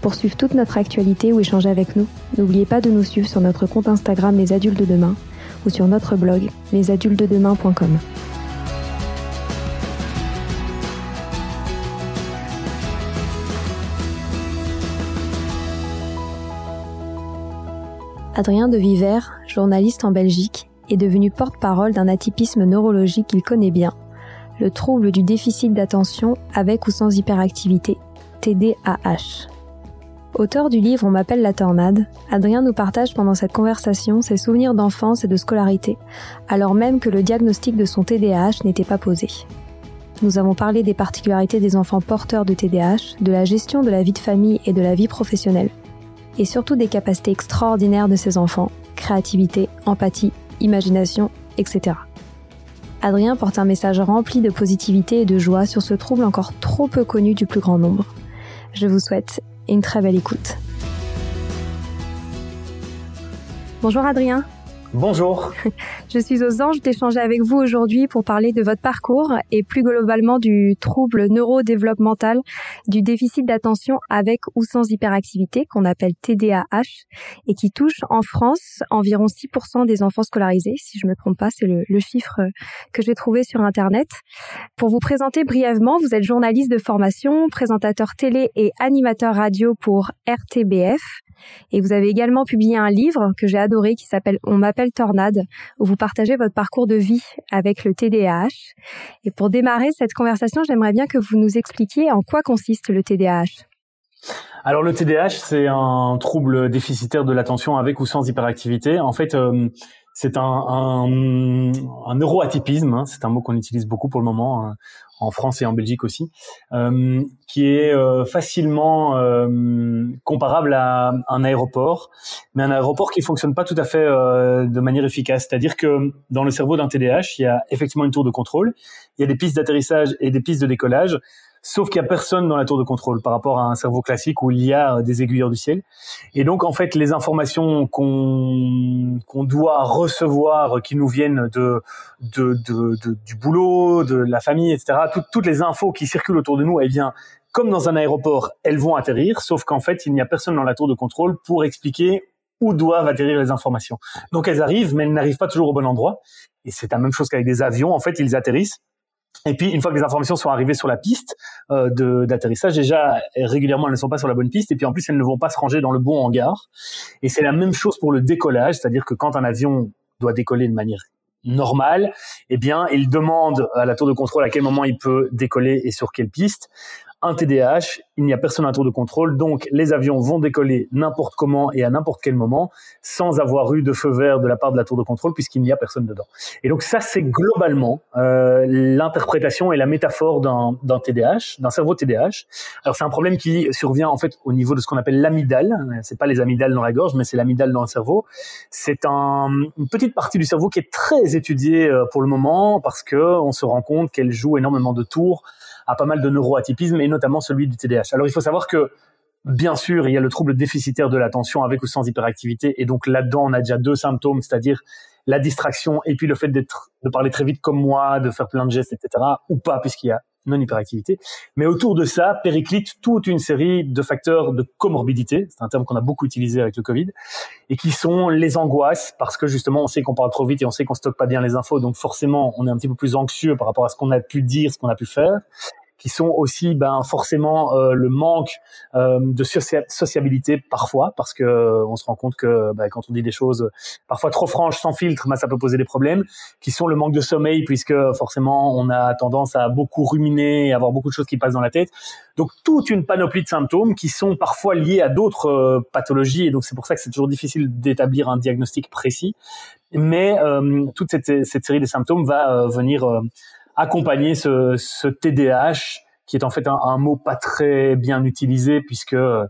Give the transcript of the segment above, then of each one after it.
Pour suivre toute notre actualité ou échanger avec nous, n'oubliez pas de nous suivre sur notre compte Instagram Les Adultes de Demain ou sur notre blog lesadultesdedemain.com. Adrien de Viver, journaliste en Belgique, est devenu porte-parole d'un atypisme neurologique qu'il connaît bien, le trouble du déficit d'attention avec ou sans hyperactivité, TDAH. Auteur du livre On m'appelle la tornade, Adrien nous partage pendant cette conversation ses souvenirs d'enfance et de scolarité, alors même que le diagnostic de son TDAH n'était pas posé. Nous avons parlé des particularités des enfants porteurs de TDAH, de la gestion de la vie de famille et de la vie professionnelle, et surtout des capacités extraordinaires de ces enfants, créativité, empathie, imagination, etc. Adrien porte un message rempli de positivité et de joie sur ce trouble encore trop peu connu du plus grand nombre. Je vous souhaite une très belle écoute. Bonjour Adrien. Bonjour. Je suis aux anges d'échanger avec vous aujourd'hui pour parler de votre parcours et plus globalement du trouble neurodéveloppemental du déficit d'attention avec ou sans hyperactivité qu'on appelle TDAH et qui touche en France environ 6% des enfants scolarisés. Si je me trompe pas, c'est le, le chiffre que j'ai trouvé sur Internet. Pour vous présenter brièvement, vous êtes journaliste de formation, présentateur télé et animateur radio pour RTBF. Et vous avez également publié un livre que j'ai adoré qui s'appelle On m'appelle Tornade, où vous partagez votre parcours de vie avec le TDAH. Et pour démarrer cette conversation, j'aimerais bien que vous nous expliquiez en quoi consiste le TDAH. Alors le TDAH, c'est un trouble déficitaire de l'attention avec ou sans hyperactivité. En fait, euh, c'est un, un, un neuroatypisme, hein, c'est un mot qu'on utilise beaucoup pour le moment hein, en France et en Belgique aussi, euh, qui est euh, facilement euh, comparable à un aéroport, mais un aéroport qui fonctionne pas tout à fait euh, de manière efficace. C'est-à-dire que dans le cerveau d'un TDAH, il y a effectivement une tour de contrôle, il y a des pistes d'atterrissage et des pistes de décollage, sauf qu'il y a personne dans la tour de contrôle par rapport à un cerveau classique où il y a euh, des aiguilleurs du ciel. Et donc en fait, les informations qu'on qu'on doit recevoir, qui nous viennent de, de, de, du boulot, de la famille, etc. toutes les infos qui circulent autour de nous, eh bien comme dans un aéroport, elles vont atterrir, sauf qu'en fait, il n'y a personne dans la tour de contrôle pour expliquer où doivent atterrir les informations. Donc elles arrivent, mais elles n'arrivent pas toujours au bon endroit. Et c'est la même chose qu'avec des avions. En fait, ils atterrissent et puis, une fois que les informations sont arrivées sur la piste euh, d'atterrissage, déjà régulièrement elles ne sont pas sur la bonne piste, et puis en plus elles ne vont pas se ranger dans le bon hangar. Et c'est la même chose pour le décollage, c'est-à-dire que quand un avion doit décoller de manière normale, eh bien, il demande à la tour de contrôle à quel moment il peut décoller et sur quelle piste un TDAH, il n'y a personne à tour de contrôle, donc les avions vont décoller n'importe comment et à n'importe quel moment sans avoir eu de feu vert de la part de la tour de contrôle puisqu'il n'y a personne dedans. Et donc ça, c'est globalement euh, l'interprétation et la métaphore d'un TDAH, d'un cerveau TDAH. Alors c'est un problème qui survient en fait au niveau de ce qu'on appelle l'amygdale. C'est pas les amygdales dans la gorge, mais c'est l'amygdale dans le cerveau. C'est un, une petite partie du cerveau qui est très étudiée euh, pour le moment parce que on se rend compte qu'elle joue énormément de tours à pas mal de neuroatypismes et notamment celui du TDAH. Alors il faut savoir que Bien sûr, il y a le trouble déficitaire de l'attention avec ou sans hyperactivité. Et donc là-dedans, on a déjà deux symptômes, c'est-à-dire la distraction et puis le fait d'être, de parler très vite comme moi, de faire plein de gestes, etc. Ou pas, puisqu'il y a non-hyperactivité. Mais autour de ça, périclite toute une série de facteurs de comorbidité, c'est un terme qu'on a beaucoup utilisé avec le Covid, et qui sont les angoisses, parce que justement, on sait qu'on parle trop vite et on sait qu'on stocke pas bien les infos, donc forcément, on est un petit peu plus anxieux par rapport à ce qu'on a pu dire, ce qu'on a pu faire. Qui sont aussi ben forcément euh, le manque euh, de sociabilité parfois parce que on se rend compte que ben, quand on dit des choses parfois trop franches sans filtre ben, ça peut poser des problèmes qui sont le manque de sommeil puisque forcément on a tendance à beaucoup ruminer et avoir beaucoup de choses qui passent dans la tête. Donc toute une panoplie de symptômes qui sont parfois liés à d'autres euh, pathologies et donc c'est pour ça que c'est toujours difficile d'établir un diagnostic précis. Mais euh, toute cette, cette, série de symptômes va venir accompagner ce, ce TDAH qui est en fait un, mot pas très bien utilisé puisque euh,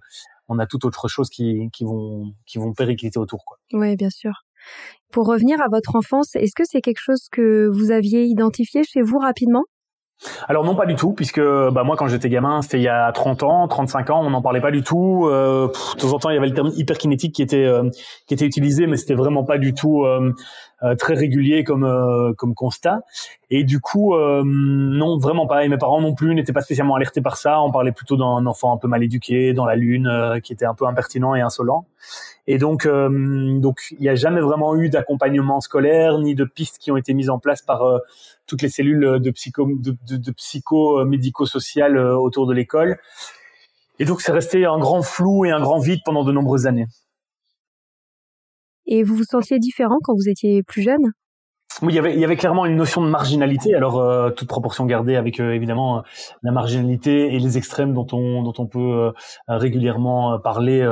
on a toute autre chose qui, qui vont qui vont péricliter autour quoi. Oui, bien sûr. Pour revenir à votre enfance, est-ce que c'est quelque chose que vous aviez identifié chez vous rapidement? Alors non pas du tout, puisque bah moi quand j'étais gamin, c'était il y a 30 ans, 35 ans, on n'en parlait pas du tout. Euh, de temps en temps, il y avait le terme hyperkinétique qui était euh, qui était utilisé, mais c'était vraiment pas du tout euh, très régulier comme euh, comme constat. Et du coup, euh, non, vraiment pas. Et mes parents non plus n'étaient pas spécialement alertés par ça. On parlait plutôt d'un enfant un peu mal éduqué, dans la lune, qui était un peu impertinent et insolent. Et donc, donc, il n'y a jamais vraiment eu d'accompagnement scolaire ni de pistes qui ont été mises en place par toutes les cellules de psycho, de, de, de psycho médico-social autour de l'école. Et donc, c'est resté un grand flou et un grand vide pendant de nombreuses années. Et vous vous sentiez différent quand vous étiez plus jeune? Oui, il y avait, il y avait clairement une notion de marginalité. Alors, euh, toute proportion gardée avec euh, évidemment euh, la marginalité et les extrêmes dont on dont on peut régulièrement parler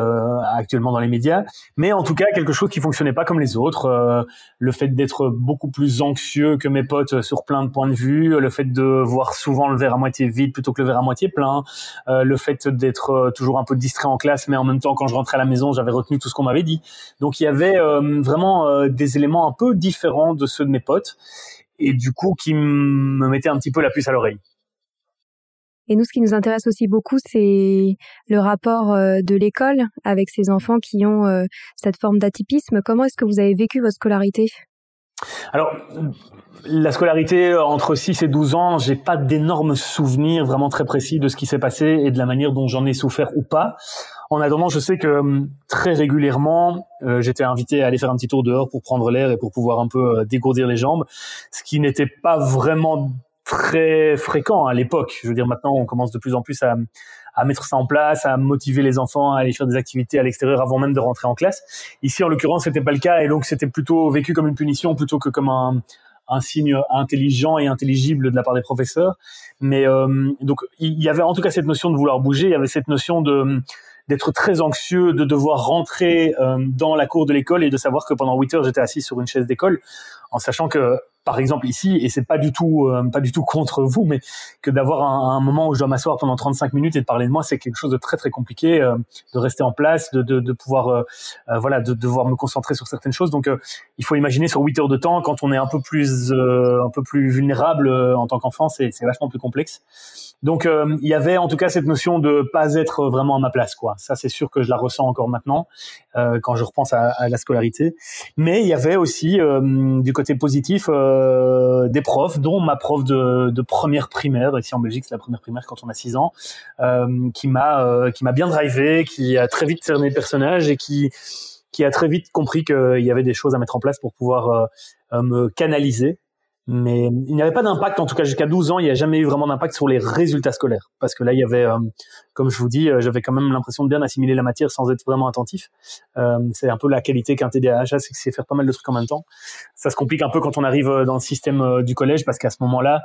actuellement dans les médias. Mais en tout cas, quelque chose qui fonctionnait pas comme les autres. le fait d'être beaucoup plus anxieux que mes potes sur plein de points de vue, le fait de voir souvent le verre à moitié vide plutôt que le verre à moitié plein, le fait d'être toujours un peu distrait en classe, mais en même temps, quand je rentrais à la maison, j'avais retenu tout ce qu'on m'avait dit. Donc, il y avait vraiment des éléments un peu différents de ceux de mes potes et du coup qui me mettait un petit peu la puce à l'oreille. Et nous, ce qui nous intéresse aussi beaucoup, c'est le rapport euh, de l'école avec ces enfants qui ont euh, cette forme d'atypisme. Comment est-ce que vous avez vécu votre scolarité? Alors, la scolarité euh, entre 6 et 12 ans, j'ai pas d'énormes souvenirs vraiment très précis de ce qui s'est passé et de la manière dont j'en ai souffert ou pas. En attendant, je sais que hum, très régulièrement, euh, j'étais invité à aller faire un petit tour dehors pour prendre l'air et pour pouvoir un peu euh, dégourdir les jambes, ce qui n'était pas vraiment très fréquent à l'époque. Je veux dire, maintenant, on commence de plus en plus à, à mettre ça en place, à motiver les enfants à aller faire des activités à l'extérieur avant même de rentrer en classe. Ici, en l'occurrence, c'était pas le cas et donc c'était plutôt vécu comme une punition plutôt que comme un, un signe intelligent et intelligible de la part des professeurs. Mais euh, donc il y avait en tout cas cette notion de vouloir bouger, il y avait cette notion de d'être très anxieux, de devoir rentrer euh, dans la cour de l'école et de savoir que pendant 8 heures j'étais assis sur une chaise d'école, en sachant que par exemple ici, et c'est pas du tout euh, pas du tout contre vous, mais que d'avoir un, moment où je dois m'asseoir pendant 35 minutes et de parler de moi, c'est quelque chose de très très compliqué, euh, de rester en place, de, de, de pouvoir euh, voilà, de, devoir me concentrer sur certaines choses. Donc il faut imaginer sur 8 heures de temps, quand on est un peu plus un peu plus vulnérable en tant qu'enfant, c'est vachement plus complexe. Donc euh, il y avait en tout cas cette notion de pas être vraiment à ma place, quoi. Ça c'est sûr que je la ressens encore maintenant euh, quand je repense à, à, la scolarité. Mais il y avait aussi euh, du côté positif euh, des profs, dont ma prof de, première primaire ici en Belgique, c'est la première primaire quand on a 6 ans, qui m'a qui m'a bien drivé, qui a très vite cerné le personnage et qui qui a très vite compris qu'il y avait des choses à mettre en place pour pouvoir me canaliser mais il n'y avait pas d'impact, en tout cas jusqu'à 12 ans, il n'y a jamais eu vraiment d'impact sur les résultats scolaires. Parce que là, il y avait, euh, comme je vous dis, euh, j'avais quand même l'impression de bien assimiler la matière sans être vraiment attentif. Euh, c'est un peu la qualité qu'un TDAH c'est que c'est faire pas mal de trucs en même temps. Ça se complique un peu quand on arrive dans le système du collège, parce qu'à ce moment-là,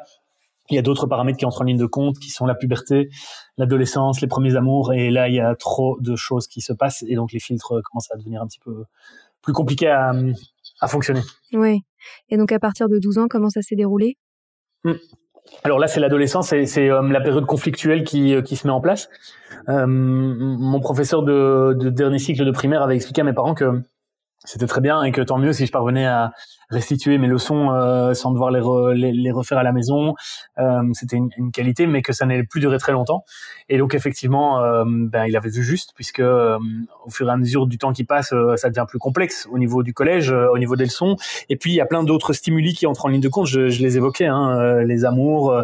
il y a d'autres paramètres qui entrent en ligne de compte, qui sont la puberté, l'adolescence, les premiers amours, et là, il y a trop de choses qui se passent, et donc les filtres commencent à devenir un petit peu plus compliqués à, à fonctionner. Oui. Et donc à partir de 12 ans, comment ça s'est déroulé? Hmm. Alors là, c'est l'adolescence, c'est euh, la période conflictuelle qui, euh, qui se met en place. Euh, mon professeur de dernier cycle de primaire avait expliqué à mes parents que c'était très bien et que tant mieux si je parvenais à restituer mes leçons euh, sans devoir les, les, refaire à la maison. Euh, c'était une, une, qualité, mais que ça n'allait plus durer très longtemps. Et donc effectivement, euh, ben, il avait vu juste, puisque euh, au fur et à mesure du temps qui passe, euh, ça devient plus complexe au niveau du collège, au niveau des leçons. Et puis il y a plein d'autres stimuli qui entrent en ligne de compte. Je, je les évoquais, hein, les amours,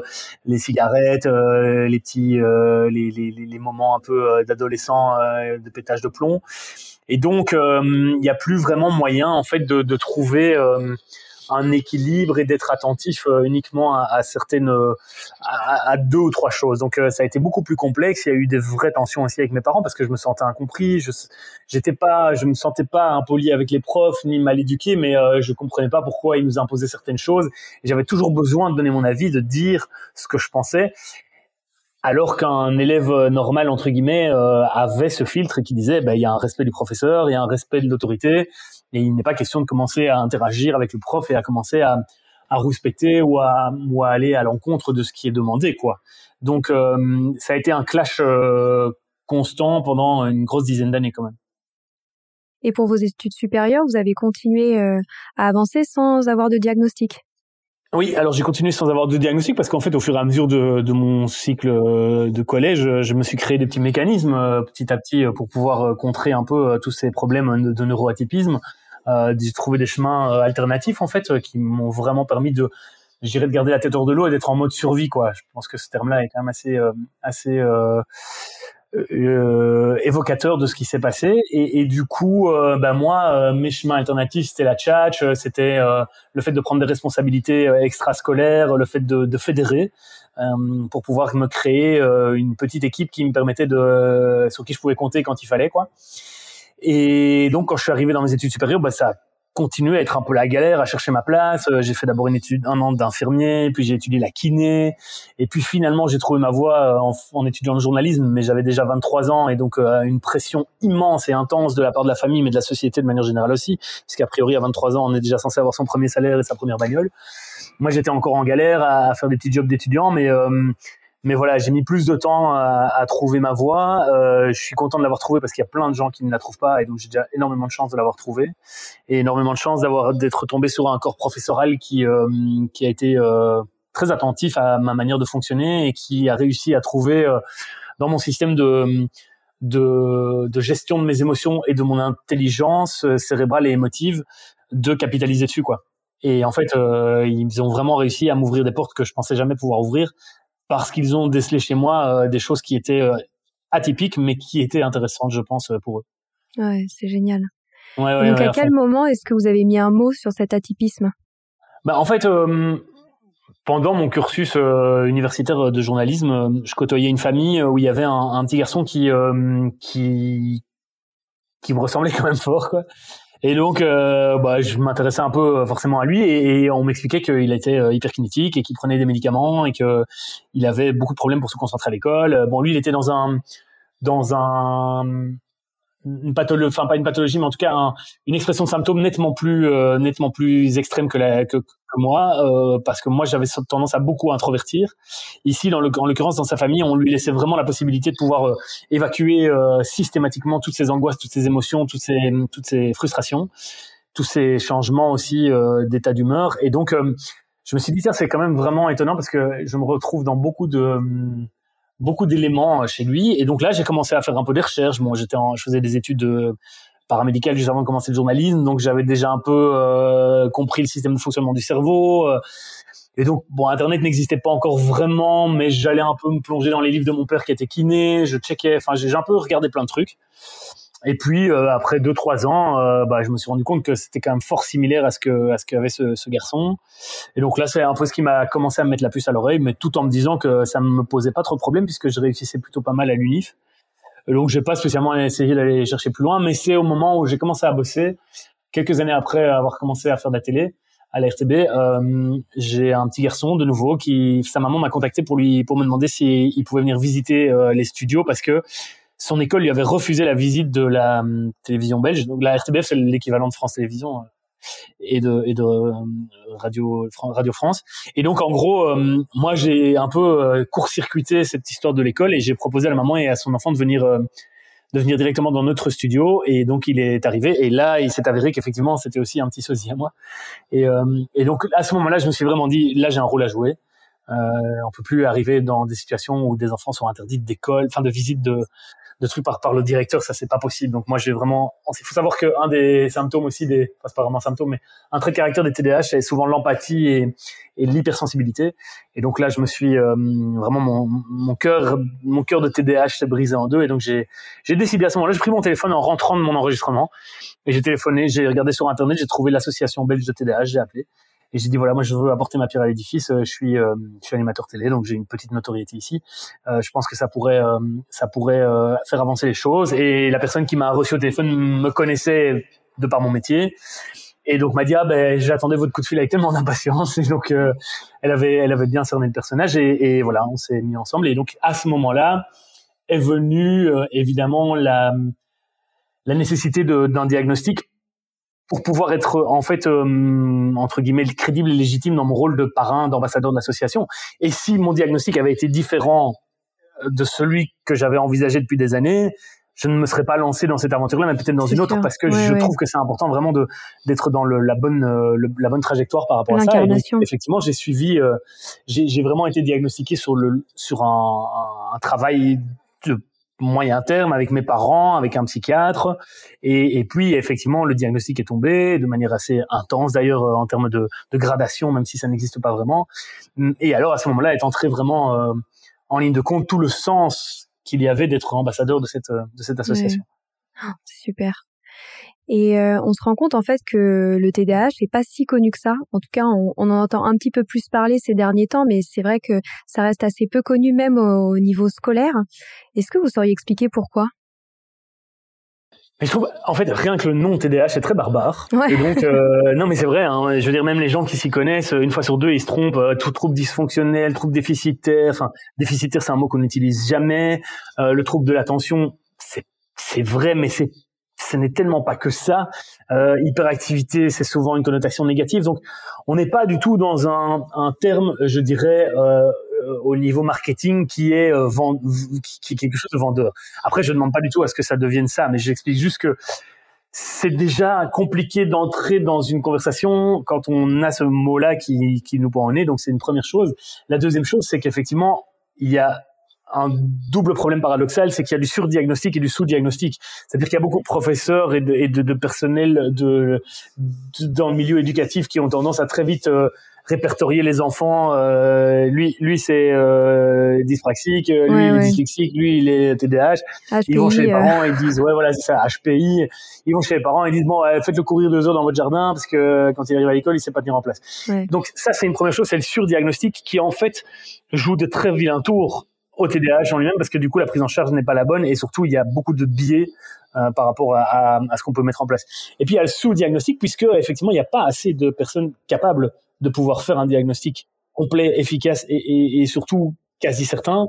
les cigarettes, les petits, les, les, les, moments un peu d'adolescents de pétage de plomb. Et donc, il euh, n'y a plus vraiment moyen en fait de, de trouver euh, un équilibre et d'être attentif euh, uniquement à, certaines, à, à, deux ou trois choses. Donc ça a été beaucoup plus complexe. Il y a eu des vraies tensions aussi avec mes parents parce que je me sentais incompris. Je j'étais pas, je me sentais pas impoli avec les profs ni mal éduqué, mais je comprenais pas pourquoi ils nous imposaient certaines choses. J'avais toujours besoin de donner mon avis, de dire ce que je pensais alors qu'un élève normal entre guillemets euh, avait ce filtre qui disait bah, il y a un respect du professeur, il y a un respect de l'autorité et il n'est pas question de commencer à interagir avec le prof et à commencer à, à rouspéter ou à, ou à aller à l'encontre de ce qui est demandé quoi. Donc euh, ça a été un clash euh, constant pendant une grosse dizaine d'années quand même. Et pour vos études supérieures, vous avez continué à avancer sans avoir de diagnostic? Oui, alors j'ai continué sans avoir de diagnostic parce qu'en fait, au fur et à mesure de, de, mon cycle euh, de collège, je me suis créé des petits mécanismes euh, petit à petit euh, pour pouvoir contrer un peu tous ces problèmes de, neuroatypisme. Euh, j'ai trouvé des chemins alternatifs en fait qui m'ont vraiment permis de, je de garder la tête hors de l'eau et d'être en mode survie quoi. Je pense que ce terme-là est quand même assez, assez euh, évocateur de ce qui s'est passé. Et, et, du coup euh, bah moi euh, mes chemins alternatifs c'était la tchatch euh, c'était le fait de prendre des responsabilités extrascolaires le fait de, de fédérer pour pouvoir me créer une petite équipe qui me permettait de sur qui je pouvais compter quand il fallait quoi. Et donc quand je suis arrivé dans mes études supérieures bah ça continué à être un peu la galère, à chercher ma place. Euh, j'ai fait d'abord une étude un an d'infirmier, puis j'ai étudié la kiné, et puis finalement j'ai trouvé ma voie euh, en, étudiant le journalisme, mais j'avais déjà 23 ans et donc euh, une pression immense et intense de la part de la famille, mais de la société de manière générale aussi, puisqu'à priori à 23 ans on est déjà censé avoir son premier salaire et sa première bagnole. Moi j'étais encore en galère à, faire des petits jobs d'étudiant, mais mais voilà, j'ai mis plus de temps à, à trouver ma voie. Euh, je suis content de l'avoir trouvé parce qu'il y a plein de gens qui ne la trouvent pas et donc j'ai déjà énormément de chance de l'avoir trouvé et énormément de chance d'avoir d'être tombé sur un corps professoral qui euh, qui a été euh, très attentif à ma manière de fonctionner et qui a réussi à trouver euh, dans mon système de de, de gestion de mes émotions et de mon intelligence euh, cérébrale et émotive de capitaliser dessus quoi. Et en fait, euh, ils ont vraiment réussi à m'ouvrir des portes que je pensais jamais pouvoir ouvrir parce qu'ils ont décelé chez moi euh, des choses qui étaient euh, atypiques, mais qui étaient intéressantes, je pense, euh, pour eux. Ouais, c'est génial. Ouais, ouais, Donc, à quel moment est-ce que vous avez mis un mot sur cet atypisme? Bah, En fait, pendant mon cursus universitaire de journalisme, je côtoyais une famille où il y avait un, un petit garçon qui, qui, qui me ressemblait quand même fort, quoi. Et donc, euh, bah, je m'intéressais un peu euh, forcément à lui et, on m'expliquait qu'il était euh, hyperkinétique et qu'il prenait des médicaments et que il avait beaucoup de problèmes pour se concentrer à l'école. Bon, lui, il était dans un dans un une pathologie, enfin pas une pathologie, mais en tout cas une expression de symptômes nettement plus euh, nettement plus extrême que, la, que, que moi, euh, parce que moi j'avais tendance à beaucoup introvertir. Ici, dans le, en l'occurrence, dans sa famille, on lui laissait vraiment la possibilité de pouvoir euh, évacuer systématiquement toutes ses angoisses, toutes ses émotions, toutes ses toutes ses frustrations, tous ces changements aussi d'état d'humeur. Et donc, je me suis dit ça, c'est quand même vraiment étonnant parce que je me retrouve dans beaucoup de beaucoup d'éléments euh, chez lui. Et donc là, j'ai commencé à faire un peu des recherches. Moi, j'étais, je faisais des études de paramédicales juste avant de commencer le journalisme, donc j'avais déjà un peu euh, compris le système de fonctionnement du cerveau. Euh. et donc, bon, Internet n'existait pas encore vraiment, mais j'allais un peu me plonger dans les livres de mon père qui était kiné. Je checkais, enfin, j'ai un peu regardé plein de trucs. Et puis euh, après deux trois ans, euh, bah, je me suis rendu compte que c'était quand même fort similaire à ce que à ce qu'avait ce, ce garçon. Et donc là, c'est un peu ce qui m'a commencé à me mettre la puce à l'oreille, mais tout en me disant que ça me posait pas trop de problème puisque je réussissais plutôt pas mal à l'unif. Donc j'ai pas spécialement essayé d'aller chercher plus loin, mais c'est au moment où j'ai commencé à bosser, quelques années après avoir commencé à faire de la télé à la RTB, euh, j'ai un petit garçon de nouveau qui sa maman m'a contacté pour lui pour me demander s'il il pouvait venir visiter euh, les studios parce que son école lui avait refusé la visite de la hum, télévision belge. Donc la RTBF, c'est l'équivalent de France Télévisions euh, et de, euh, Radio, France. Et donc en gros, moi j'ai un peu euh, court-circuité cette histoire de l'école et j'ai proposé à la maman et à son enfant de venir de venir directement dans notre studio et donc il est arrivé et là il s'est avéré qu'effectivement c'était aussi un petit sosie à moi et, et donc à ce moment-là je me suis vraiment dit là j'ai un rôle à jouer euh, on peut plus arriver dans des situations où des enfants sont interdits d'école, enfin de visite de de trucs par, par le directeur, ça c'est pas possible. Donc moi je vais vraiment. Il faut savoir que un des symptômes aussi des, enfin c'est pas vraiment un symptôme, mais un trait de caractère des TDAH c'est souvent l'empathie et, et l'hypersensibilité. Et donc là je me suis euh, vraiment mon mon cœur mon cœur de TDAH s'est brisé en deux et donc j'ai j'ai décidé à ce moment-là, j'ai pris mon téléphone en rentrant de mon enregistrement et j'ai téléphoné, j'ai regardé sur internet, j'ai trouvé l'association belge de TDAH, j'ai appelé Et j'ai dit voilà, moi je veux apporter ma pierre à l'édifice. Je suis, je suis animateur télé, donc j'ai une petite notoriété ici. je pense que ça pourrait, ça pourrait faire avancer les choses. Et la personne qui m'a reçu au téléphone me connaissait de par mon métier. Et donc m'a dit ah ben j'attendais votre coup de fil avec tellement d'impatience et donc euh, elle avait elle avait bien cerné le personnage et, et voilà on s'est mis ensemble et donc à ce moment-là est venue euh, évidemment la la nécessité d'un diagnostic pour pouvoir être en fait euh, entre guillemets crédible et légitime dans mon rôle de parrain d'ambassadeur de l'association. Et si mon diagnostic avait été différent de celui que j'avais envisagé depuis des années je ne me serais pas lancé dans cette aventure-là, mais peut-être dans une autre, parce que je trouve que c'est important vraiment de d'être dans le, la bonne euh, la bonne trajectoire par rapport à ça. Et donc, effectivement, j'ai suivi, euh, j'ai vraiment été diagnostiqué sur le sur un, un, travail moyen terme avec mes parents, avec un psychiatre, et, et, puis effectivement le diagnostic est tombé de manière assez intense d'ailleurs euh, en termes de, gradation, même si ça n'existe pas vraiment. Et alors à ce moment-là est entré vraiment en ligne de compte tout le sens qu'il y avait d'être ambassadeur de cette, de cette association. Oh, super. Et euh, on se rend compte en fait que le TDAH n'est pas si connu que ça. En tout cas, on, en entend un petit peu plus parler ces derniers temps, mais c'est vrai que ça reste assez peu connu même au niveau scolaire. Est-ce que vous sauriez expliquer pourquoi? Mais je trouve, en fait, rien que le nom TDAH est très barbare. Et donc, euh, non, mais c'est vrai. Hein, je veux dire, même les gens qui s'y connaissent, une fois sur deux, ils se trompent. Euh, tout trouble dysfonctionnel, trouble déficitaire. Enfin, déficitaire, c'est un mot qu'on n'utilise jamais. Euh, le trouble de l'attention, c'est c'est vrai, mais c'est ce n'est tellement pas que ça. Euh, hyperactivité, c'est souvent une connotation négative. Donc, on n'est pas du tout dans un, un terme, je dirais, euh, euh, au niveau marketing qui est euh, qui, est quelque chose de vendeur. Après, je ne demande pas du tout à ce que ça devienne ça, mais j'explique juste que c'est déjà compliqué d'entrer dans une conversation quand on a ce mot-là qui, qui nous prend en nez. Donc, c'est une première chose. La deuxième chose, c'est qu'effectivement, il y a un double problème paradoxal, c'est qu'il y a du surdiagnostic et du sous-diagnostic. C'est-à-dire qu'il y a beaucoup de professeurs et de, et de, de personnel de, dans le milieu éducatif qui ont tendance à très vite euh, répertorier les enfants. Euh, lui, lui c'est euh, dyspraxique, lui il est dyslexique, lui il est TDAH. ils vont chez les parents et ils disent ouais voilà c'est ça HPI. Ils vont chez les parents et ils disent bon faites-le courir deux heures dans votre jardin parce que quand il arrive à l'école il sait pas tenir en place. Donc ça c'est une première chose, c'est le surdiagnostic qui en fait joue de très vilains tours au TDAH en lui-même parce que du coup la prise en charge n'est pas la bonne et surtout il y a beaucoup de biais euh, par rapport à, à, ce qu'on peut mettre en place. Et puis il y a le sous-diagnostic puisque effectivement il n'y a pas assez de personnes capables de pouvoir faire un diagnostic complet, efficace et, et, et surtout quasi certain.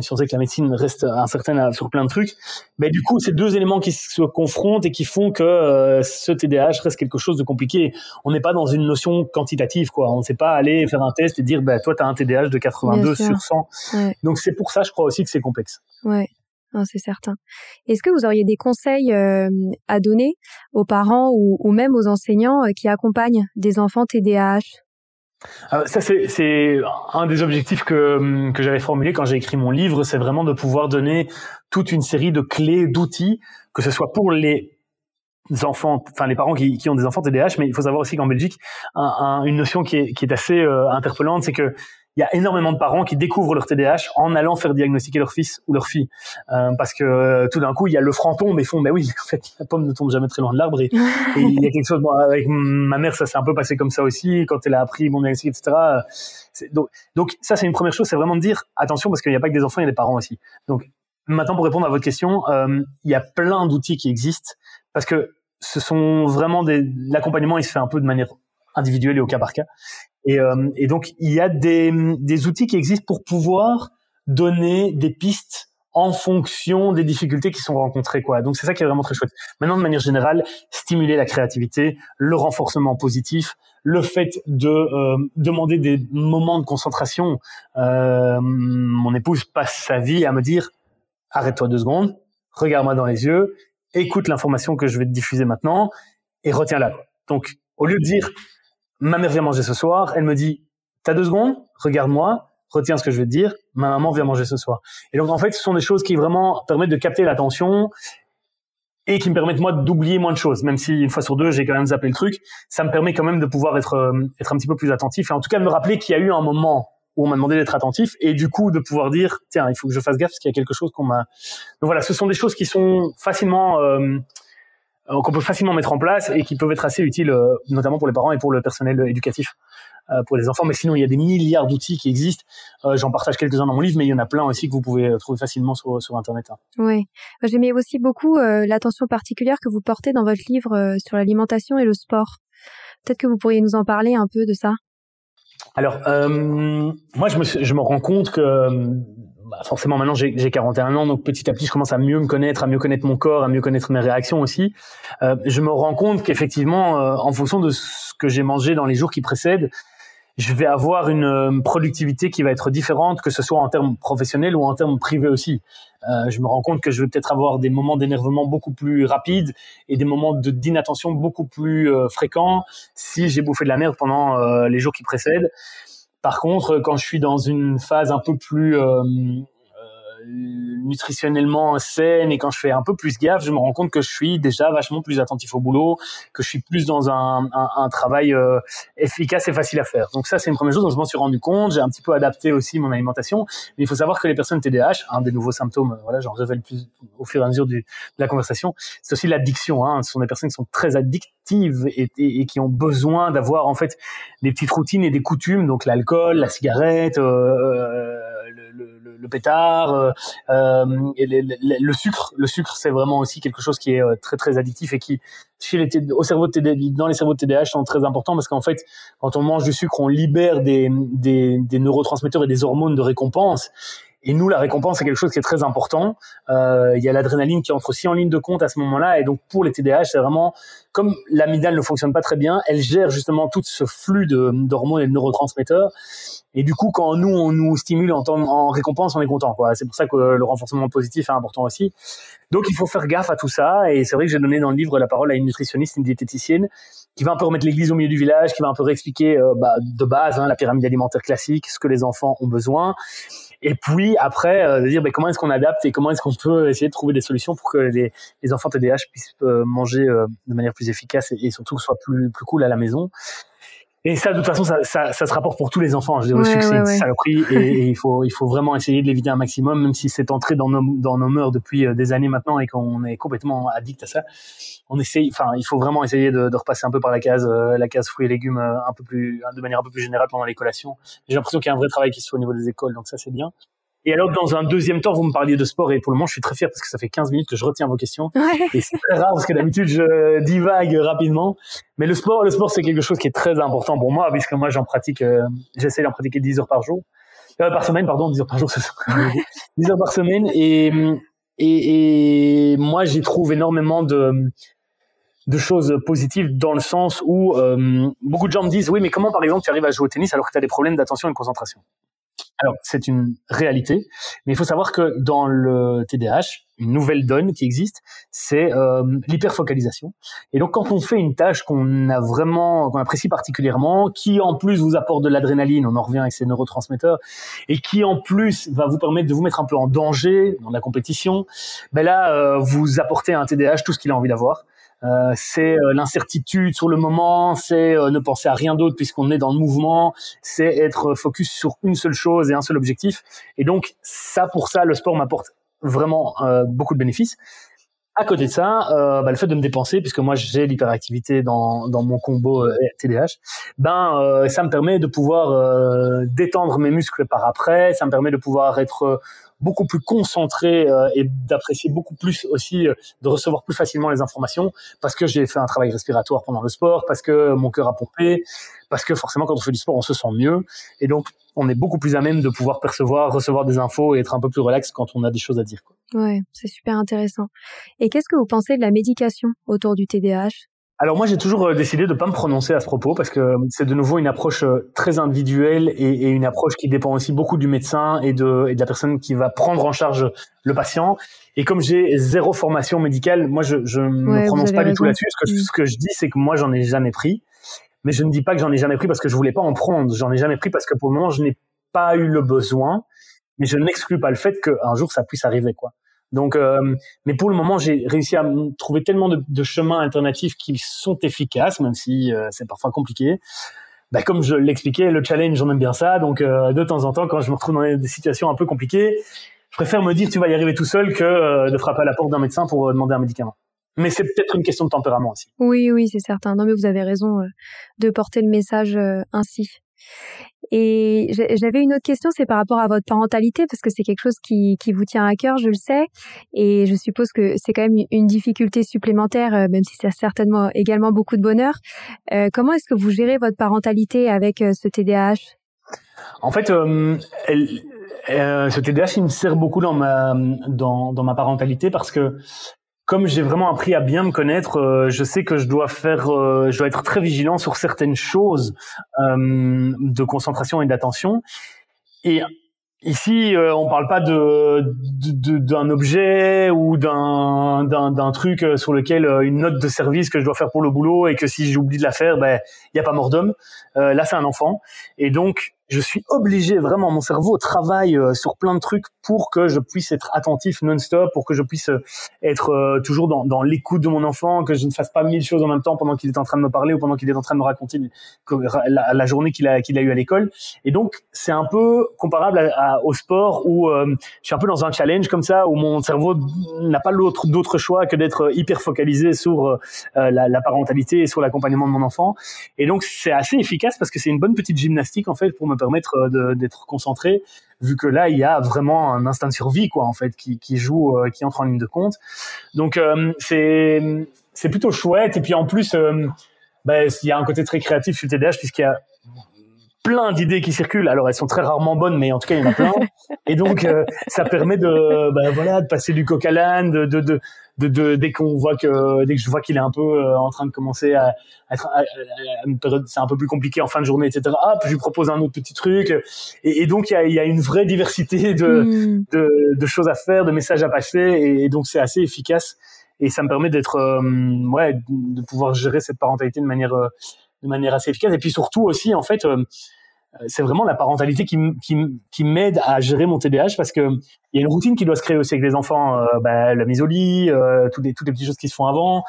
Si on sait que la médecine reste incertaine sur plein de trucs, mais du coup, c'est deux éléments qui se confrontent et qui font que euh, ce TDAH reste quelque chose de compliqué. On n'est pas dans une notion quantitative, quoi. On ne sait pas aller faire un test et dire, bah, toi, tu as un TDAH de 82 sur 100. Donc, c'est pour ça, je crois aussi que c'est complexe. Ouais. c'est certain. Est-ce que vous auriez des conseils euh, à donner aux parents ou, ou même aux enseignants euh, qui accompagnent des enfants TDAH ah, ça, c'est un des objectifs que, que j'avais formulé quand j'ai écrit mon livre, c'est vraiment de pouvoir donner toute une série de clés, d'outils, que ce soit pour les enfants, enfin les parents qui, ont des enfants TDAH, mais il faut savoir aussi qu'en Belgique, un, une notion qui est, qui est assez euh, interpellante, c'est que il y a énormément de parents qui découvrent leur TDAH en allant faire diagnostiquer leur fils ou leur fille, euh, parce que euh, tout d'un coup il y a le franc tombe et font, mais oui, en fait la pomme ne tombe jamais très loin de l'arbre et, il y a quelque chose. Bon, avec ma mère, ça s'est un peu passé comme ça aussi quand elle a appris mon diagnostic, etc. Donc, donc ça c'est une première chose, c'est vraiment de dire attention parce qu'il n'y a pas que des enfants, il y a des parents aussi. Donc maintenant pour répondre à votre question, euh, il y a plein d'outils qui existent parce que ce sont vraiment des l'accompagnement il se fait un peu de manière individuelle et au cas par cas et, euh, et donc, il y a des, des outils qui existent pour pouvoir donner des pistes en fonction des difficultés qui sont rencontrées quoi. Donc c'est ça qui est vraiment très chouette. Maintenant de manière générale, stimuler la créativité, le renforcement positif, le fait de euh, demander des moments de concentration. Euh, mon épouse passe sa vie à me dire arrête-toi deux secondes, regarde-moi dans les yeux, écoute l'information que je vais te diffuser maintenant et retiens-la. Donc au lieu de dire ma mère vient manger ce soir, elle me dit, t'as deux secondes, regarde-moi, retiens ce que je vais te dire, ma maman vient manger ce soir. Et donc en fait, ce sont des choses qui vraiment permettent de capter l'attention et qui me permettent moi d'oublier moins de choses, même si une fois sur deux j'ai quand même zappé le truc, ça me permet quand même de pouvoir être euh, être un petit peu plus attentif et en tout cas de me rappeler qu'il y a eu un moment où on m'a demandé d'être attentif et du coup de pouvoir dire tiens il faut que je fasse gaffe parce qu'il y a quelque chose qu'on m'a. Donc voilà ce sont des choses qui sont facilement euh, qu'on peut facilement mettre en place et qui peuvent être assez utiles, euh, notamment pour les parents et pour le personnel éducatif. pour les enfants. Mais sinon, il y a des milliards d'outils qui existent. J'en partage quelques-uns dans mon livre, mais il y en a plein aussi que vous pouvez trouver facilement sur, sur Internet. Hein. Oui, j'aimais aussi beaucoup l'attention particulière que vous portez dans votre livre sur l'alimentation et le sport. Peut-être que vous pourriez nous en parler un peu de ça? Alors, moi, je me, je me rends compte que bah, forcément maintenant j'ai 41 ans, donc petit à petit je commence à mieux me connaître, à mieux connaître mon corps, à mieux connaître mes réactions aussi. Euh, je me rends compte qu'effectivement, euh, en fonction de ce que j'ai mangé dans les jours qui précèdent, je vais avoir une euh, productivité qui va être différente, que ce soit en termes professionnels ou en termes privés aussi. Euh, je me rends compte que je vais peut-être avoir des moments d'énervement beaucoup plus rapides et des moments d'inattention beaucoup plus euh, fréquents si j'ai bouffé de la merde pendant les jours qui précèdent. Par contre, quand je suis dans une phase un peu plus euh, nutritionnellement saine et quand je fais un peu plus gaffe, je me rends compte que je suis déjà vachement plus attentif au boulot, que je suis plus dans un, un, un travail euh, efficace et facile à faire. Donc ça, c'est une première chose dont je m'en suis rendu compte. J'ai un petit peu adapté aussi mon alimentation. Mais il faut savoir que les personnes TDAH, un des nouveaux symptômes, voilà, j'en révèle plus au fur et à mesure du, de la conversation, c'est aussi l'addiction. Hein. Ce sont des personnes qui sont très addictives et, et, qui ont besoin d'avoir en fait des petites routines et des coutumes, donc l'alcool, la cigarette. Euh, euh le, le, le, pétard, euh, euh le, sucre. Le sucre, c'est vraiment aussi quelque chose qui est euh, très très addictif et qui, chez les au cerveau de dans les cerveaux de TDAH, sont très importants parce qu'en fait, quand on mange du sucre, on libère des, des, des neurotransmetteurs et des hormones de récompense. Et nous, la récompense, c'est quelque chose qui est très important. Euh, il y a l'adrénaline qui entre aussi en ligne de compte à ce moment-là. Et donc, pour les TDAH, c'est vraiment comme l'amygdale ne fonctionne pas très bien, elle gère justement tout ce flux d'hormones et de neurotransmetteurs. Et du coup, quand nous, on nous stimule en, en récompense, on est content. C'est pour ça que le renforcement positif est important aussi. Donc, il faut faire gaffe à tout ça. Et c'est vrai que j'ai donné dans le livre la parole à une nutritionniste, une diététicienne, qui va un peu remettre l'église au milieu du village, qui va un peu réexpliquer euh, bah, de base hein, la pyramide alimentaire classique, ce que les enfants ont besoin. Et puis après, euh, de dire bah, comment est-ce qu'on adapte et comment est-ce qu'on peut essayer de trouver des solutions pour que les, enfants TDAH puissent euh, manger de manière plus efficace et, et surtout que ce soit plus, plus cool à la maison. Et ça, de toute façon, ça, ça, ça, se rapporte pour tous les enfants. Je veux dire, le succès, c'est une saloperie et, il faut, il faut vraiment essayer de l'éviter un maximum, même si c'est entré dans nos, dans nos mœurs depuis euh, des années maintenant et qu'on est complètement addict à ça. On essaye, enfin, il faut vraiment essayer de, de repasser un peu par la case, euh, la case fruits et légumes euh, un peu plus, de manière un peu plus générale pendant les collations. J'ai l'impression qu'il y a un vrai travail qui se fait au niveau des écoles, donc ça c'est bien. Et alors, dans un deuxième temps, vous me parliez de sport et pour le moment, je suis très fier parce que ça fait 15 minutes que je retiens vos questions. Et c'est très rare parce que d'habitude, je divague rapidement. Mais le sport, le sport, c'est quelque chose qui est très important pour moi puisque moi, j'en pratique, euh, j'essaie d'en pratiquer 10 heures par jour. Euh, par semaine, pardon, 10 heures par jour, c'est 10 heures par semaine. Et, et, et moi, j'y trouve énormément de, de choses positives dans le sens où euh, beaucoup de gens me disent, oui, mais comment, par exemple, tu arrives à jouer au tennis alors que tu as des problèmes d'attention et de concentration? Alors, c'est une réalité, mais il faut savoir que dans le TDAH, une nouvelle donne qui existe, c'est euh, l'hyperfocalisation. Et donc, quand on fait une tâche qu'on a vraiment, qu'on apprécie particulièrement, qui en plus vous apporte de l'adrénaline, on en revient avec ces neurotransmetteurs, et qui en plus va vous permettre de vous mettre un peu en danger dans la compétition, ben là, euh, vous apportez à un TDAH tout ce qu'il a envie d'avoir. Euh, c'est euh, l'incertitude sur le moment, c'est euh, ne penser à rien d'autre puisqu'on est dans le mouvement, c'est être focus sur une seule chose et un seul objectif. Et donc ça, pour ça, le sport m'apporte vraiment beaucoup de bénéfices. À côté de ça, bah, le fait de me dépenser, puisque moi j'ai l'hyperactivité dans, dans mon combo TDH, ben ça me permet de pouvoir détendre mes muscles par après, ça me permet de pouvoir être beaucoup plus concentré euh, et d'apprécier beaucoup plus aussi, euh, de recevoir plus facilement les informations parce que j'ai fait un travail respiratoire pendant le sport, parce que mon cœur a pompé, parce que forcément quand on fait du sport on se sent mieux et donc on est beaucoup plus à même de pouvoir percevoir, recevoir des infos et être un peu plus relax quand on a des choses à dire. Quoi. Ouais, c'est super intéressant. Et qu'est-ce que vous pensez de la médication autour du TDAH alors moi j'ai toujours euh, décidé de pas me prononcer à ce propos parce que euh, c'est de nouveau une approche euh, très individuelle et, et, une approche qui dépend aussi beaucoup du médecin et de, et de la personne qui va prendre en charge le patient. Et comme j'ai zéro formation médicale, moi je, je me prononce pas du tout là-dessus. Ce que, mm. ce que je dis c'est que moi j'en ai jamais pris, mais je ne dis pas que j'en ai jamais pris parce que je voulais pas en prendre. J'en ai jamais pris parce que pour le moment je n'ai pas eu le besoin, mais je n'exclus pas le fait qu'un jour ça puisse arriver quoi. Donc, euh, mais pour le moment, j'ai réussi à trouver tellement de, chemins alternatifs qui sont efficaces, même si euh, c'est parfois compliqué. Bah, comme je l'expliquais, le challenge, j'en aime bien ça. Donc, euh, de temps en temps, quand je me retrouve dans des situations un peu compliquées, je préfère me dire tu vas y arriver tout seul que de frapper à la porte d'un médecin pour demander un médicament. Mais c'est peut-être une question de tempérament aussi. Oui, oui, c'est certain. Non, mais vous avez raison de porter le message ainsi. Et j'avais une autre question, c'est par rapport à votre parentalité, parce que c'est quelque chose qui, vous tient à cœur, je le sais, et je suppose que c'est quand même une difficulté supplémentaire, euh, même si c'est certainement également beaucoup de bonheur. Euh, comment est-ce que vous gérez votre parentalité avec euh, ce TDAH En fait, ce TDAH, il me sert beaucoup dans ma parentalité parce que comme j'ai vraiment appris à bien me connaître, euh, je sais que je dois faire, euh, je dois être très vigilant sur certaines choses euh, de concentration et d'attention. Et ici, on parle pas de d'un objet ou d'un d'un truc sur lequel une note de service que je dois faire pour le boulot et que si j'oublie de la faire, ben il y a pas mort d'homme. là, c'est un enfant, et donc je suis obligé vraiment, mon cerveau travaille euh, sur plein de trucs pour que je puisse être attentif non-stop, pour que je puisse euh, être euh, toujours dans, dans l'écoute de mon enfant, que je ne fasse pas mille choses en même temps pendant qu'il est en train de me parler ou pendant qu'il est en train de me raconter la, journée qu'il a, qu'il a eu à l'école. Et donc, c'est un peu comparable au sport où je suis un peu dans un challenge comme ça, où mon cerveau n'a pas d'autre choix que d'être hyper focalisé sur la, la parentalité et sur l'accompagnement de mon enfant. Et donc, c'est assez efficace parce que c'est une bonne petite gymnastique en fait pour me permettre euh, d'être concentré, vu que là il y a vraiment un instinct de survie quoi en fait qui, joue, euh, qui entre en ligne de compte. Donc euh, c'est plutôt chouette et puis en plus ben, il y a un côté très créatif le TDAH puisqu'il y a plein d'idées qui circulent. Alors elles sont très rarement bonnes, mais en tout cas il y en a plein. Et donc ça permet de, ben, voilà, de passer du coq à l'âne, de, de, de, de, dès qu'on voit que dès que je vois qu'il est un peu euh, en train de commencer à, être c'est un peu plus compliqué en fin de journée etc hop je lui propose un autre petit truc et, donc il y a, y a, une vraie diversité de, hmm. de, de choses à faire de messages à passer et, donc c'est assez efficace et ça me permet d'être euh, ouais de pouvoir gérer cette parentalité de manière euh, de manière assez efficace et puis surtout aussi en fait euh, c'est vraiment la parentalité qui, qui, m'aide à gérer mon TDAH parce que il y a une routine qui doit se créer aussi avec les enfants, euh, bah, la mise au lit, euh, toutes les toutes les petites choses qui se font avant.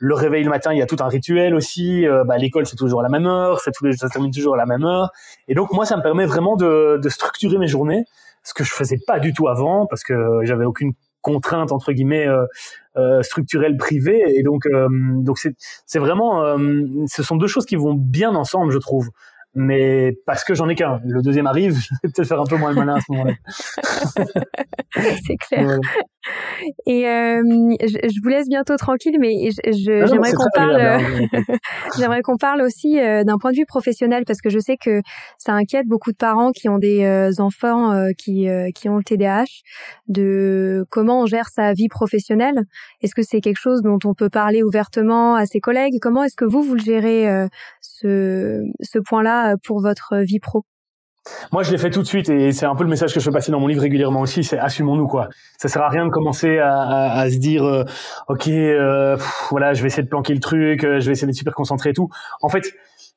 Le réveil le matin, il y a tout un rituel aussi. Bah, l'école, c'est toujours à la même heure, ça, ça termine toujours à la même heure. Et donc moi, ça me permet vraiment de, de structurer mes journées, ce que je faisais pas du tout avant parce que j'avais aucune contrainte entre guillemets euh, structurelle privée. Et donc donc c'est c'est vraiment, ce sont deux choses qui vont bien ensemble, je trouve mais parce que j'en ai qu'un. Le deuxième arrive, je vais peut-être faire un peu moins le malin à ce moment-là. c'est clair. Et euh, je, vous laisse bientôt tranquille, mais j'aimerais qu'on parle, j'aimerais qu'on parle aussi euh, d'un point de vue professionnel parce que je sais que ça inquiète beaucoup de parents qui ont des euh, enfants euh, qui qui ont le TDAH, de comment on gère sa vie professionnelle. Est-ce que c'est quelque chose dont on peut parler ouvertement à ses collègues? Comment est-ce que vous vous le gérez ce ce point-là pour votre vie pro? Moi, je l'ai fait tout de suite et c'est un peu le message que je fais passer dans mon livre régulièrement aussi, c'est assumons-nous quoi. Ça sert à rien de commencer à, à, à se dire euh, ok, euh, voilà, je vais essayer de planquer le truc, euh, je vais essayer d'être super concentré et tout. En fait,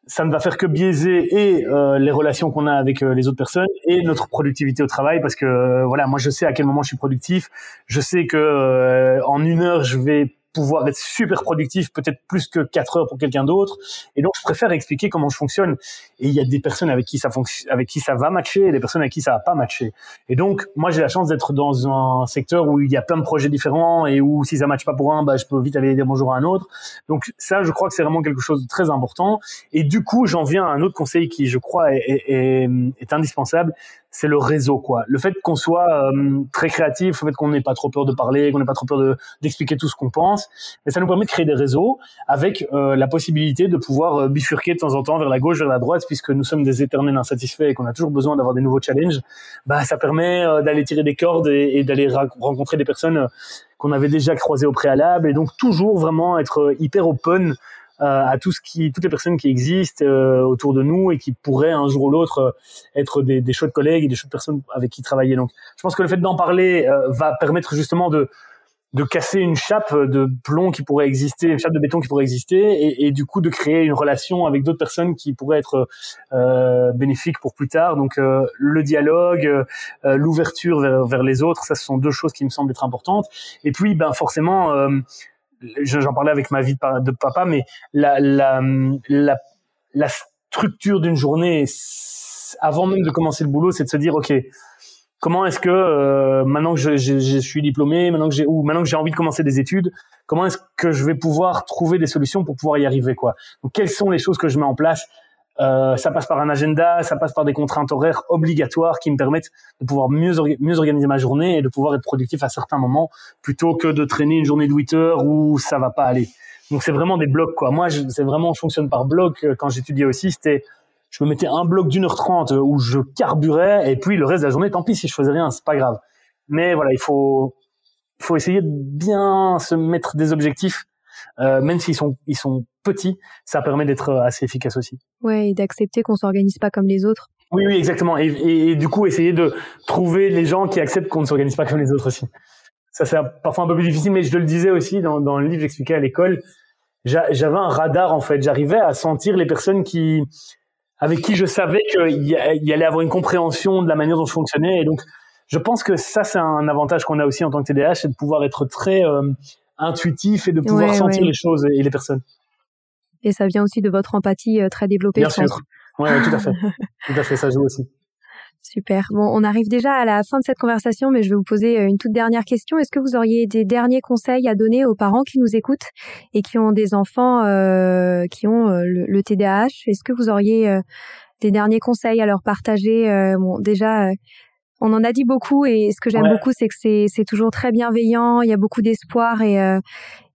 ça ne va faire que biaiser et les relations qu'on a avec les autres personnes et notre productivité au travail parce que voilà, moi je sais à quel moment je suis productif, je sais que en une heure je vais pouvoir être super productif, peut-être plus que 4 heures pour quelqu'un d'autre. Et donc, je préfère expliquer comment je fonctionne. Et il y a des personnes avec qui ça fonctionne, avec qui ça va matcher, et des personnes avec qui ça va pas matcher. Et donc, moi, j'ai la chance d'être dans un secteur où il y a plein de projets différents et où si ça matche pas pour un, bah, je peux vite aller dire bonjour à un autre. Donc, ça, je crois que c'est vraiment quelque chose de très important. Et du coup, j'en viens à un autre conseil qui, je crois, est, est, est indispensable c'est le réseau quoi. Le fait qu'on soit euh, très créatif, le fait qu'on n'ait pas trop peur de parler, qu'on n'ait pas trop peur de d'expliquer tout ce qu'on pense, mais ça nous permet de créer des réseaux avec euh, la possibilité de pouvoir euh, bifurquer de temps en temps vers la gauche, vers la droite, puisque nous sommes des éternels insatisfaits et qu'on a toujours besoin d'avoir des nouveaux challenges. Bah ça permet d'aller tirer des cordes et, d'aller rencontrer des personnes qu'on avait déjà croisées au préalable et donc toujours vraiment être hyper open euh, à tout ce qui, toutes les personnes qui existent euh, autour de nous et qui pourraient un jour ou l'autre euh, être des, des chouettes collègues et des chouettes personnes avec qui travailler. Donc, je pense que le fait d'en parler va permettre justement de de casser une chape de plomb qui pourrait exister, une chape de béton qui pourrait exister, et, et du coup de créer une relation avec d'autres personnes qui pourraient être euh, bénéfiques pour plus tard. Donc euh, le dialogue, euh, l'ouverture vers, vers, les autres, ça ce sont deux choses qui me semblent être importantes. Et puis ben forcément j'en parlais avec ma vie de papa, mais la, la, la, la structure d'une journée, avant même de commencer le boulot, c'est de se dire, OK, comment est-ce que euh, maintenant que je, je, je, suis diplômé, maintenant que j'ai ou maintenant que j'ai envie de commencer des études, comment est-ce que je vais pouvoir trouver des solutions pour pouvoir y arriver quoi? Donc quelles sont les choses que je mets en place Euh, ça passe par un agenda, ça passe par des contraintes horaires obligatoires qui me permettent de pouvoir mieux, mieux organiser ma journée et de pouvoir être productif à certains moments plutôt que de traîner une journée de 8 heures où ça va pas aller. Donc c'est vraiment des blocs quoi. Moi c'est vraiment je fonctionne par bloc. Quand j'étudiais aussi c'était je me mettais un bloc d'une heure trente où je carburais et puis le reste de la journée tant pis si je faisais rien c'est pas grave. Mais voilà il faut faut essayer de bien se mettre des objectifs euh, même s'ils sont ils sont petits, ça permet d'être euh, assez efficace aussi. Ouais, et d'accepter qu'on s'organise pas comme les autres. Oui, oui, exactement. Et, et, du coup, essayer de trouver les gens qui acceptent qu'on ne s'organise pas comme les autres aussi. Ça, c'est parfois un peu plus difficile, mais je le disais aussi dans, dans le livre, j'expliquais à l'école. J'avais un radar en fait. J'arrivais à sentir les personnes qui, avec qui je savais qu'il y, y allait avoir une compréhension de la manière dont je fonctionnais. Et donc, je pense que ça, c'est un avantage qu'on a aussi en tant que TDAH, c'est de pouvoir être très euh, intuitif et de pouvoir sentir les choses et les personnes. Et ça vient aussi de votre empathie euh, très développée. Bien sûr. Oui, tout à fait. tout à fait, ça joue aussi. Super. Bon, on arrive déjà à la fin de cette conversation, mais je vais vous poser euh, une toute dernière question. Est-ce que vous auriez des derniers conseils à donner aux parents qui nous écoutent et qui ont des enfants euh, qui ont le, le, TDAH Est-ce que vous auriez des derniers conseils à leur partager? Bon, déjà, on en a dit beaucoup et ce que j'aime beaucoup, c'est que c'est toujours très bienveillant. Il y a beaucoup d'espoir et euh,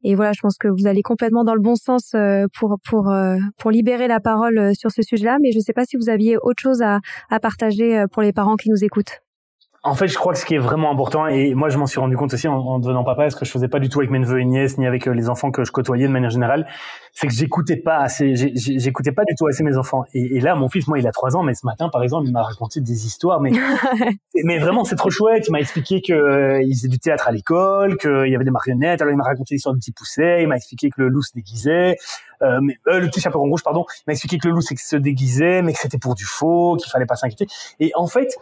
et voilà, je pense que vous allez complètement dans le bon sens euh, pour pour euh, pour libérer la parole sur ce sujet-là. Mais je ne sais pas si vous aviez autre chose à à partager pour les parents qui nous écoutent. En fait, je crois que ce qui est vraiment important, et moi je m'en suis rendu compte aussi en, devenant papa, ce que je faisais pas du tout avec mes neveux et nièces, ni avec euh, les enfants que je côtoyais de manière générale, c'est que j'écoutais pas assez, j'écoutais pas du tout assez mes enfants. Et, là, mon fils, moi, il a trois ans, mais ce matin, par exemple, il m'a raconté des histoires, mais mais vraiment, c'est trop chouette. Il m'a expliqué que euh, il faisait du théâtre à l'école, qu'il y avait des marionnettes. Alors il m'a raconté l'histoire du petit pousset. Il m'a expliqué que le loup se déguisait, euh, mais euh, le petit chaperon rouge, pardon. Il m'a expliqué que le loup se déguisait, mais que c'était pour du faux, qu'il fallait pas s'inquiéter. Et en fait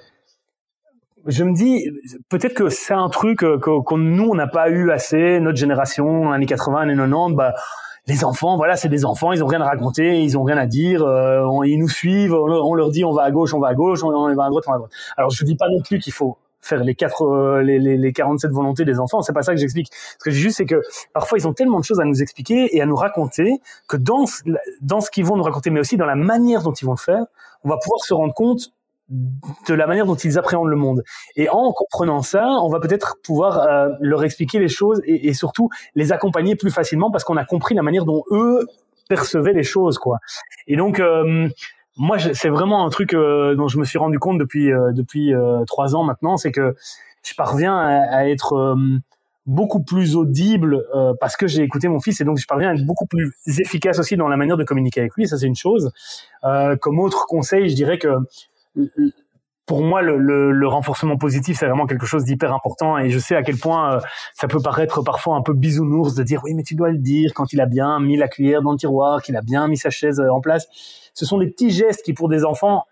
je me dis peut-être que c'est un truc euh, que, nous on n'a pas eu assez notre génération années 80 années 90 bah les enfants voilà c'est des enfants ils ont rien à raconter ils ont rien à dire euh, ils nous suivent on, leur dit on va à gauche on va à gauche on, va à droite on va à droite. Alors je dis pas non plus qu'il faut faire les quatre euh, les 47 volontés des enfants c'est pas ça que j'explique. Ce que je dis juste c'est que parfois ils ont tellement de choses à nous expliquer et à nous raconter que dans dans ce qu'ils vont nous raconter mais aussi dans la manière dont ils vont le faire on va pouvoir se rendre compte de la manière dont ils appréhendent le monde. Et en comprenant ça, on va peut-être pouvoir euh, leur expliquer les choses et, surtout les accompagner plus facilement parce qu'on a compris la manière dont eux percevaient les choses, quoi. Et donc, euh, moi, c'est vraiment un truc euh, dont je me suis rendu compte depuis depuis trois ans maintenant, c'est que je parviens à être beaucoup plus audible parce que j'ai écouté mon fils et donc je parviens à être beaucoup plus efficace aussi dans la manière de communiquer avec lui. Ça, c'est une chose. comme autre conseil, je dirais que pour moi, le, renforcement positif, c'est vraiment quelque chose d'hyper important. Et je sais à quel point euh, ça peut paraître parfois un peu bisounours de dire oui, mais tu dois le dire quand il a bien mis la cuillère dans le tiroir, qu'il a bien mis sa chaise euh, en place. Ce sont des petits gestes qui, pour des enfants,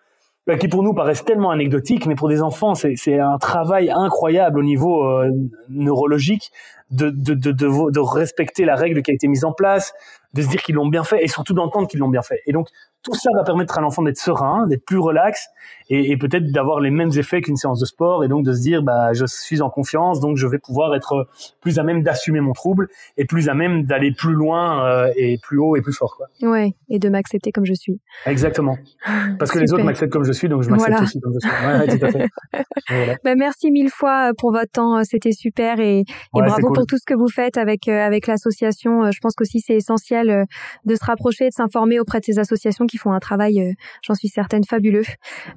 bah, qui pour nous paraissent tellement anecdotiques, mais pour des enfants, c'est un travail incroyable au niveau euh, neurologique de, de, respecter la règle qui a été mise en place, de se dire qu'ils l'ont bien fait et surtout d'entendre qu'ils l'ont bien fait. Et donc, tout ça va permettre à l'enfant d'être serein, d'être plus relax et, et peut-être d'avoir les mêmes effets qu'une séance de sport et donc de se dire bah je suis en confiance donc je vais pouvoir être plus à même d'assumer mon trouble et plus à même d'aller plus loin euh, et plus haut et plus fort quoi. Ouais, et de m'accepter comme je suis. Exactement. Parce que les autres m'acceptent comme je suis donc je m'accepte aussi comme je suis. Ouais, tout à fait. voilà. bah, merci mille fois pour votre temps, c'était super et, et bravo pour tout ce que vous faites avec euh, avec l'association. Je pense qu'aussi c'est essentiel euh, de se rapprocher et de s'informer auprès de ces associations qui font un travail, euh, j'en suis certaine, fabuleux.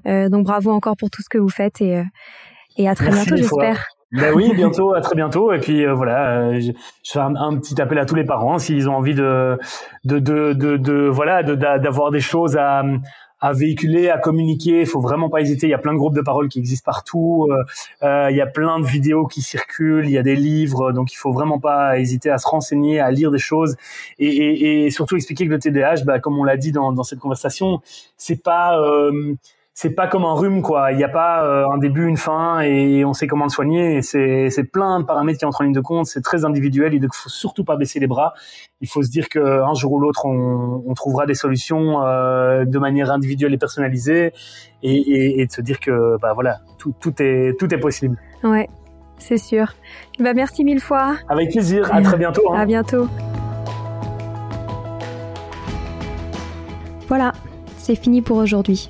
Euh, donc bravo encore pour tout ce que vous faites et, euh, et à très bientôt, j'espère. Ben oui, bientôt, à très bientôt. Et puis voilà, je, fais un, petit appel à tous les parents s'ils ont envie de, de, de, de, de voilà, d'avoir des choses à, à véhiculer, à communiquer. Il faut vraiment pas hésiter. Il y a plein de groupes de parole qui existent partout. Euh, euh, il y a plein de vidéos qui circulent. Il y a des livres. Donc il faut vraiment pas hésiter à se renseigner, à lire des choses et, et, et surtout expliquer que le TDAH, bah, comme on l'a dit dans, dans cette conversation, c'est pas euh, c'est pas comme un rhume quoi. Il n'y a pas euh, un début, une fin et on sait comment le soigner. C'est c'est plein de paramètres qui entrent en ligne de compte. C'est très individuel. Il ne faut surtout pas baisser les bras. Il faut se dire qu'un jour ou l'autre on, on, trouvera des solutions euh, de manière individuelle et personnalisée et, et, et, de se dire que bah voilà tout, tout est tout est possible. Ouais, c'est sûr. Bah merci mille fois. Avec plaisir. À très bientôt. Hein. À bientôt. Voilà, c'est fini pour aujourd'hui.